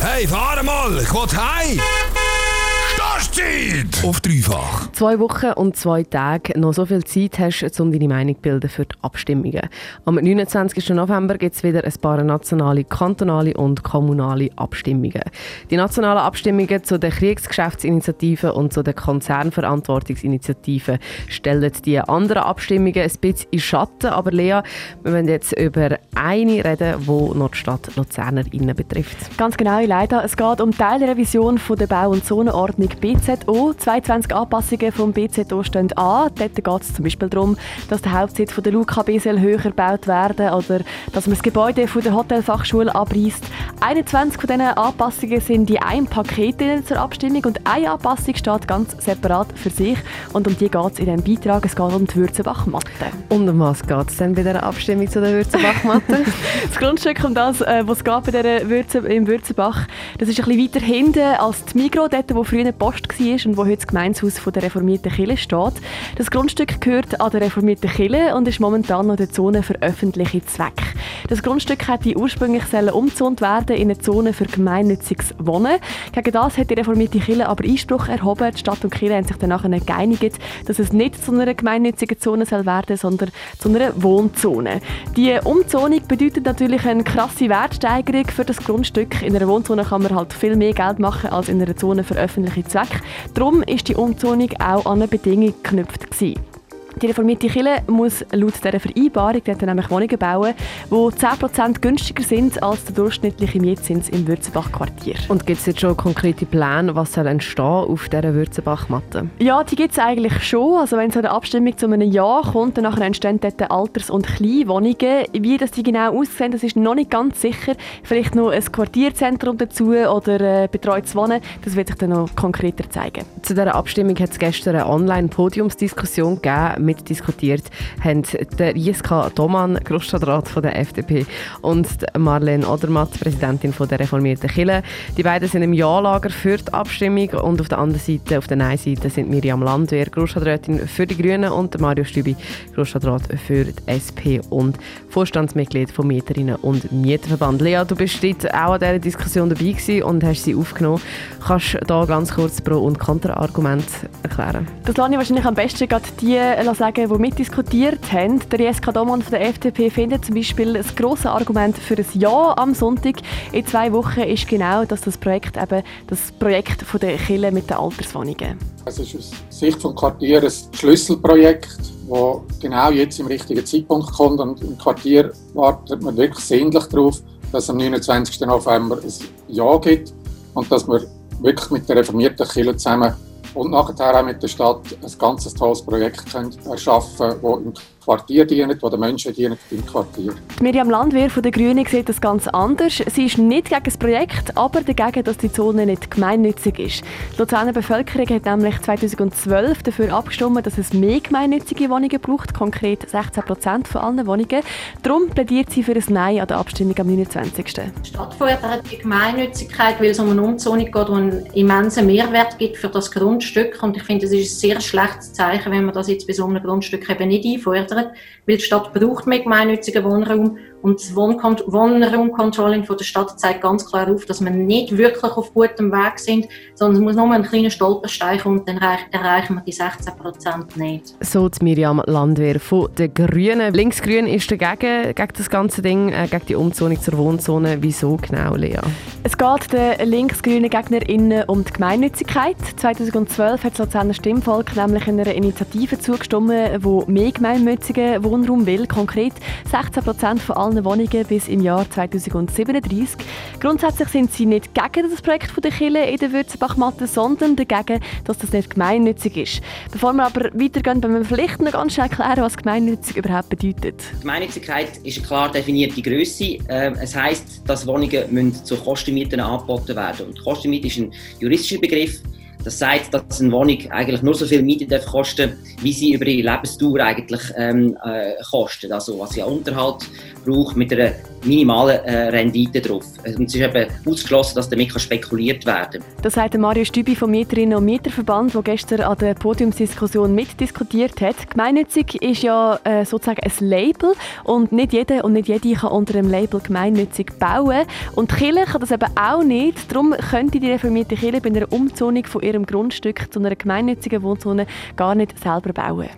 Hey, warte god Gott! Heim! Startzeit! Auf dreifach. Zwei Wochen und zwei Tage, noch so viel Zeit hast du, um deine Meinung zu bilden für die Abstimmungen. Am 29. November gibt es wieder ein paar nationale, kantonale und kommunale Abstimmungen. Die nationalen Abstimmungen zu den Kriegsgeschäftsinitiativen und zu den Konzernverantwortungsinitiativen stellen die anderen Abstimmungen ein bisschen in Schatten. Aber Lea, wir wollen jetzt über eine reden, die noch die Stadt Luzerner betrifft. Ganz genau, leider. Es geht um die Teilrevision von der Bau- und Zonenordnung BZO. 22 Anpassungen vom BZO stehen an. Dort geht es zum Beispiel darum, dass der Hauptsitz von der Luca B höher gebaut werden oder dass man das Gebäude von der Hotelfachschule abreißt. 21 von diesen Anpassungen sind die ein Paket zur Abstimmung und eine Anpassung steht ganz separat für sich und um die geht es in diesem Beitrag. Es geht um die Würzenbachmatte. Und um was geht es denn bei dieser Abstimmung zu der Würzenbachmatte? das Grundstück, um das, äh, was es bei dieser Würze, im Würzenbach, das ist ein bisschen weiter hinten als die Migros, dort, wo früher Post war und wo heute das Gemeinshaus der reformierten Kirche steht. Das Grundstück gehört an der reformierten Kirche und ist momentan noch der Zone für öffentliche Zwecke. Das Grundstück hätte ursprünglich umgezont werden in eine Zone für gemeinnütziges Wohnen. Gegen das hat die reformierte Kirche aber Einspruch erhoben. Die Stadt und die Kirche haben sich danach geeinigt, dass es nicht zu einer gemeinnützigen Zone soll werden sondern zu einer Wohnzone. Die Umzonung bedeutet natürlich eine krasse Wertsteigerung für das Grundstück. In einer Wohnzone kann man halt viel mehr Geld machen als in einer Zone für öffentliche Zwecke. Darum ist die Umzonung auch an eine Bedingung geknüpft. Gewesen. Die reformierte Kirche muss laut dieser Vereinbarung dort nämlich Wohnungen bauen, die 10% günstiger sind als der durchschnittliche Mietzins im Würzenbach-Quartier. Und gibt es jetzt schon konkrete Pläne, was soll entstehen auf dieser Würzenbach-Matte? Ja, die gibt es eigentlich schon. Also wenn es an der Abstimmung zu einem Ja kommt, dann entstehen dort Alters- und Kleinwohnungen. Wie das die genau aussehen, das ist noch nicht ganz sicher. Vielleicht noch ein Quartierzentrum dazu oder äh, betreutes Wohnen. Das wird sich dann noch konkreter zeigen. Zu dieser Abstimmung hat es gestern eine Online-Podiumsdiskussion gegeben mitdiskutiert haben der Jiska Doman, Grossstadtrat von der FDP, und Marlene Odermatt, Präsidentin von der reformierten Kille. Die beiden sind im Ja-Lager für die Abstimmung und auf der anderen Seite, auf der Nein-Seite, sind Miriam Landwehr, Grossstadträtin für die Grünen und Mario Stübi, Grossstadtrat für die SP und Vorstandsmitglied vom Mieterinnen- und Mieterverband. Lea, du bist auch an dieser Diskussion dabei gewesen und hast sie aufgenommen. Kannst du da ganz kurz Pro- und Kontra-Argument erklären? Das lasse ich wahrscheinlich am besten gerade die sagen, die mitdiskutiert haben. Der Jeska Domann von der FDP findet zum Beispiel das grosse Argument für ein Ja am Sonntag in zwei Wochen ist genau, dass das Projekt eben das Projekt von der Kille mit den Alterswohnungen. Es ist aus Sicht des Quartiers ein Schlüsselprojekt, das genau jetzt im richtigen Zeitpunkt kommt und im Quartier wartet man wirklich sehnlich darauf, dass es am 29. November ein Ja gibt und dass wir wirklich mit der reformierten Kirche zusammen und nachher auch mit der Stadt ein ganz tolles Projekt können erschaffen können, das im Quartier dienen, die den Menschen dienen im Quartier. Miriam Landwehr von den Grünen sieht das ganz anders. Sie ist nicht gegen das Projekt, aber dagegen, dass die Zone nicht gemeinnützig ist. Die Luzerner Bevölkerung hat nämlich 2012 dafür abgestimmt, dass es mehr gemeinnützige Wohnungen braucht, konkret 16 Prozent von allen Wohnungen. Darum plädiert sie für ein Nein an der Abstimmung am 29. Die Stadt fordert die Gemeinnützigkeit, weil es um eine Umzonung geht, die einen immensen Mehrwert gibt für das Grundstück. Und ich finde, es ist ein sehr schlechtes Zeichen, wenn man das jetzt bei so einem Grundstück eben nicht einfordert weil die Stadt braucht mehr gemeinnützigen Wohnraum und das Wohnraumcontrolling von der Stadt zeigt ganz klar auf, dass wir nicht wirklich auf gutem Weg sind, sondern es muss nur ein kleiner Stolperstein kommen, dann erreichen wir die 16 Prozent nicht. So die Miriam Landwehr von den Grünen. Linksgrün ist dagegen, gegen das ganze Ding, äh, gegen die Umzonung zur Wohnzone. Wieso genau, Lea? Es geht den linksgrünen GegnerInnen um die Gemeinnützigkeit. 2012 hat das Luzerner Stimmvolk nämlich einer Initiative zugestimmt, die mehr gemeinnützigen Wohnraum will. Konkret 16 Prozent von allen Wohnungen bis im Jahr 2037. Grundsätzlich sind sie nicht gegen das Projekt der Kille in der Würzenbachmatte, sondern dagegen, dass das nicht gemeinnützig ist. Bevor wir aber weitergehen, wollen wir vielleicht noch ganz schnell erklären, was gemeinnützig überhaupt bedeutet. Gemeinnützigkeit ist eine klar definierte Größe. Ähm, es heißt, dass Wohnungen zu Kostenmieten angeboten werden. Und Kostenmiete ist ein juristischer Begriff. Das sagt, dass eine Wohnung eigentlich nur so viel Miete darf kosten wie sie über ihre Lebensdauer eigentlich ähm, äh, kostet. Also was sie Unterhalt braucht mit einer minimalen äh, Rendite drauf. Und es ist eben ausgeschlossen, dass damit spekuliert werden kann. Das sagt Mario Stübi vom Mieterinnen und Mieterverband, der gestern an der Podiumsdiskussion mitdiskutiert hat. Gemeinnützig ist ja äh, sozusagen ein Label und nicht jeder und nicht jede kann unter dem Label gemeinnützig bauen. Und die Kirche kann das eben auch nicht. Darum könnte die reformierte Kirche bei einer Umzonung von ihrem Grundstück zu einer gemeinnützigen Wohnzone gar nicht selber bauen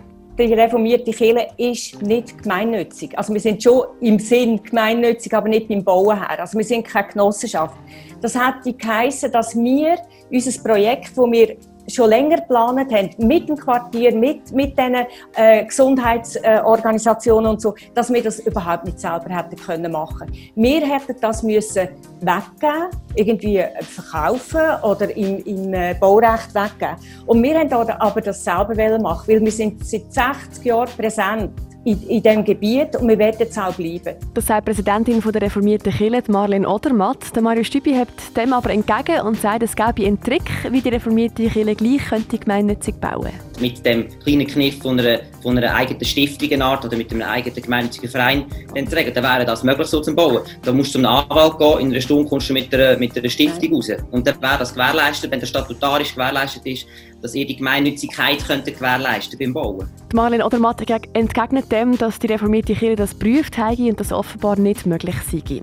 die reformierte Kirche ist nicht gemeinnützig. Also wir sind schon im Sinn gemeinnützig, aber nicht beim Bauen her. Also wir sind keine Genossenschaft. Das hätte geheißen, dass wir unser Projekt, das wir schon länger geplant haben, mit dem Quartier, mit, mit den äh, Gesundheitsorganisationen und so, dass wir das überhaupt nicht selber hätten können machen. Wir hätten das müssen weggeben, irgendwie verkaufen oder im, im äh, Baurecht weggeben. Und wir haben aber das selber machen, weil wir sind seit 60 Jahren präsent in, in diesem Gebiet und wir werden jetzt auch bleiben. Das sagt die Präsidentin der reformierten Kirche, Marlene Odermatt. Der Mario Stübi hebt dem aber entgegen und sagt, es gäbe einen Trick, wie die reformierte Kirche gleich könnte gemeinnützig bauen könnte mit dem kleinen Kniff von einer, von einer eigenen Stiftungsart oder mit einem eigenen gemeinnützigen Verein dann zu regeln, dann wäre das möglich so zu bauen. Da musst du zum Anwalt gehen, in einer Stunde kommst du mit einer, mit einer Stiftung raus. Und dann wäre das gewährleistet, wenn der statutarisch gewährleistet ist, dass ihr die Gemeinnützigkeit könnte gewährleisten beim Bauen. Marlene Odermatt entgegnet dem, dass die reformierte Kirche das prüft und das offenbar nicht möglich sei.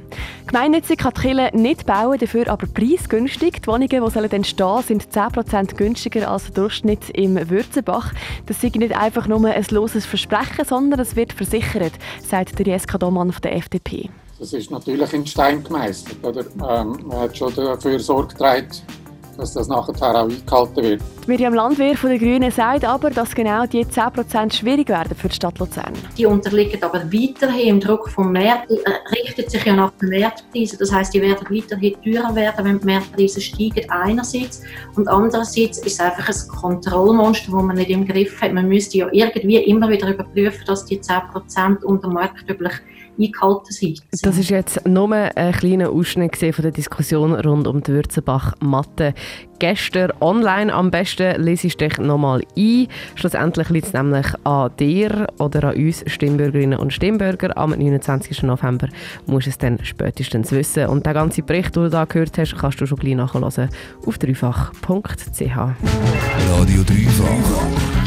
Gemeinnützig kann die nicht bauen, dafür aber preisgünstig. Die Wohnungen, die entstehen sollen sind 10% günstiger als der Durchschnitt im Würzenbach. Bach. Das sei nicht einfach nur ein loses Versprechen, sondern es wird versichert, sagt der Jeska Domann von der FDP. Das ist natürlich in Stein gemeißelt. Oder? Ähm, man hat schon dafür Sorge getragen, dass das nachher auch eingehalten wird. Miriam Landwehr von den Grünen sagt aber, dass genau die 10% schwierig werden für die Stadt Luzern. Die unterliegen aber weiterhin im Druck vom Markt. Die richtet sich ja nach den Wertpreisen. Das heißt, die werden weiterhin teurer werden, wenn die Mehrpreise steigen einerseits. Und andererseits ist es einfach ein Kontrollmonster, das man nicht im Griff hat. Man müsste ja irgendwie immer wieder überprüfen, dass die 10% unter marktüblich eingehalten sind. Das ist jetzt nur ein kleiner Ausschnitt von der Diskussion rund um die Würzenbach-Matte. Gestern online am besten lese ich dich nochmal ein. Schlussendlich liegt es nämlich an dir oder an uns Stimmbürgerinnen und Stimmbürger. Am 29. November musst du es dann spätestens wissen. Und den ganzen Bericht, den du da gehört hast, kannst du schon gleich nachhören auf dreifach.ch. Radio Dreifach.